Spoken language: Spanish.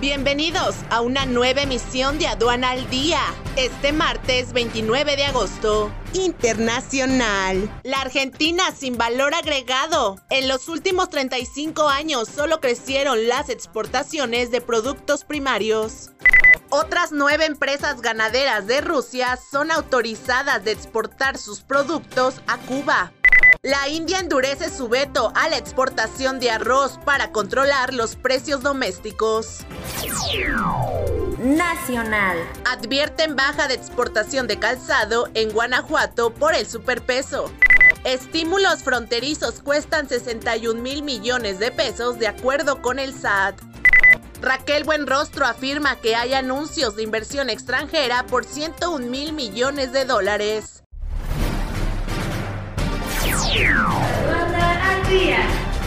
Bienvenidos a una nueva emisión de Aduana al Día. Este martes 29 de agosto. Internacional. La Argentina sin valor agregado. En los últimos 35 años solo crecieron las exportaciones de productos primarios. Otras nueve empresas ganaderas de Rusia son autorizadas de exportar sus productos a Cuba. La India endurece su veto a la exportación de arroz para controlar los precios domésticos. Nacional. Advierten baja de exportación de calzado en Guanajuato por el superpeso. Estímulos fronterizos cuestan 61 mil millones de pesos de acuerdo con el SAT. Raquel Buenrostro afirma que hay anuncios de inversión extranjera por 101 mil millones de dólares.